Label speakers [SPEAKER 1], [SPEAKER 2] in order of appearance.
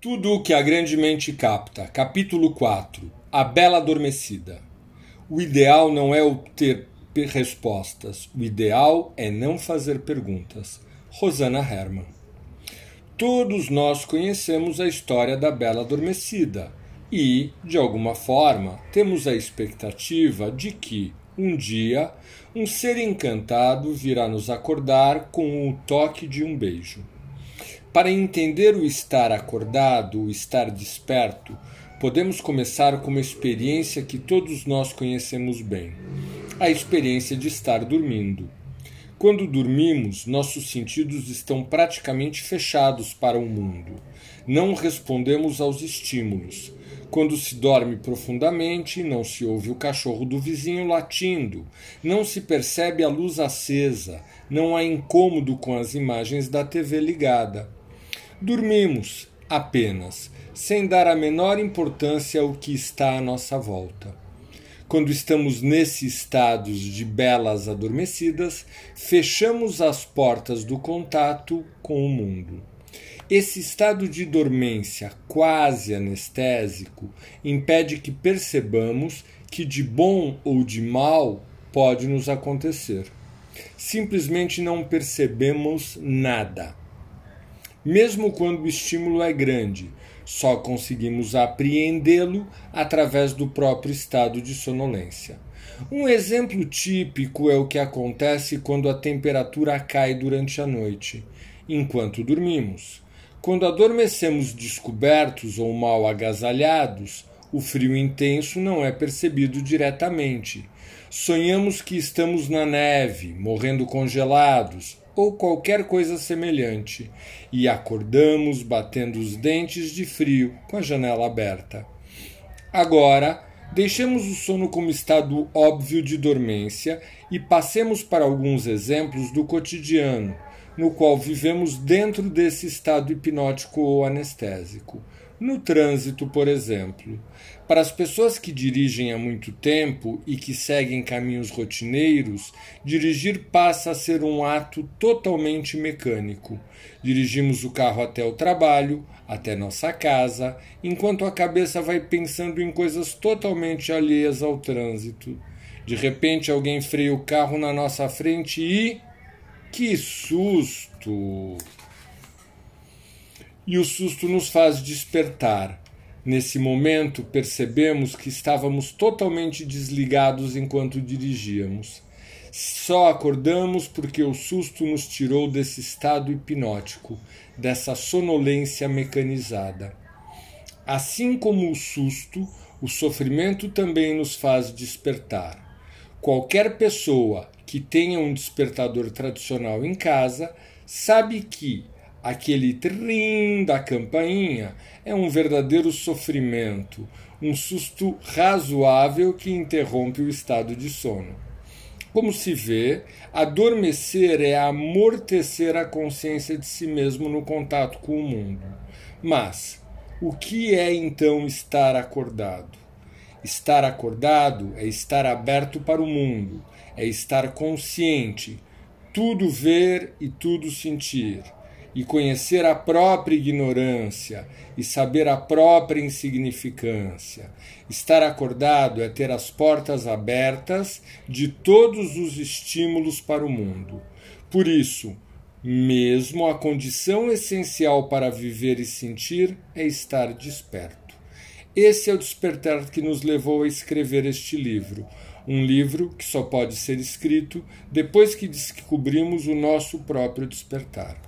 [SPEAKER 1] Tudo o que a grande mente capta. Capítulo 4. A Bela Adormecida. O ideal não é obter respostas. O ideal é não fazer perguntas. Rosana Herman. Todos nós conhecemos a história da Bela Adormecida e, de alguma forma, temos a expectativa de que, um dia, um ser encantado virá nos acordar com o toque de um beijo. Para entender o estar acordado, o estar desperto, podemos começar com uma experiência que todos nós conhecemos bem: a experiência de estar dormindo. Quando dormimos, nossos sentidos estão praticamente fechados para o mundo. Não respondemos aos estímulos. Quando se dorme profundamente, não se ouve o cachorro do vizinho latindo, não se percebe a luz acesa, não há incômodo com as imagens da TV ligada. Dormimos apenas, sem dar a menor importância ao que está à nossa volta. Quando estamos nesse estado de belas adormecidas, fechamos as portas do contato com o mundo. Esse estado de dormência quase anestésico impede que percebamos que de bom ou de mal pode nos acontecer. Simplesmente não percebemos nada mesmo quando o estímulo é grande. Só conseguimos apreendê-lo através do próprio estado de sonolência. Um exemplo típico é o que acontece quando a temperatura cai durante a noite, enquanto dormimos. Quando adormecemos descobertos ou mal agasalhados, o frio intenso não é percebido diretamente. Sonhamos que estamos na neve, morrendo congelados, ou qualquer coisa semelhante, e acordamos batendo os dentes de frio com a janela aberta. Agora, deixemos o sono como estado óbvio de dormência e passemos para alguns exemplos do cotidiano, no qual vivemos dentro desse estado hipnótico ou anestésico. No trânsito, por exemplo, para as pessoas que dirigem há muito tempo e que seguem caminhos rotineiros, dirigir passa a ser um ato totalmente mecânico. Dirigimos o carro até o trabalho, até nossa casa, enquanto a cabeça vai pensando em coisas totalmente alheias ao trânsito. De repente, alguém freia o carro na nossa frente e. Que susto! E o susto nos faz despertar. Nesse momento, percebemos que estávamos totalmente desligados enquanto dirigíamos. Só acordamos porque o susto nos tirou desse estado hipnótico, dessa sonolência mecanizada. Assim como o susto, o sofrimento também nos faz despertar. Qualquer pessoa que tenha um despertador tradicional em casa sabe que, Aquele trim da campainha é um verdadeiro sofrimento, um susto razoável que interrompe o estado de sono. Como se vê, adormecer é amortecer a consciência de si mesmo no contato com o mundo. Mas o que é então estar acordado? Estar acordado é estar aberto para o mundo, é estar consciente, tudo ver e tudo sentir e conhecer a própria ignorância e saber a própria insignificância. Estar acordado é ter as portas abertas de todos os estímulos para o mundo. Por isso, mesmo a condição essencial para viver e sentir é estar desperto. Esse é o despertar que nos levou a escrever este livro, um livro que só pode ser escrito depois que descobrimos o nosso próprio despertar.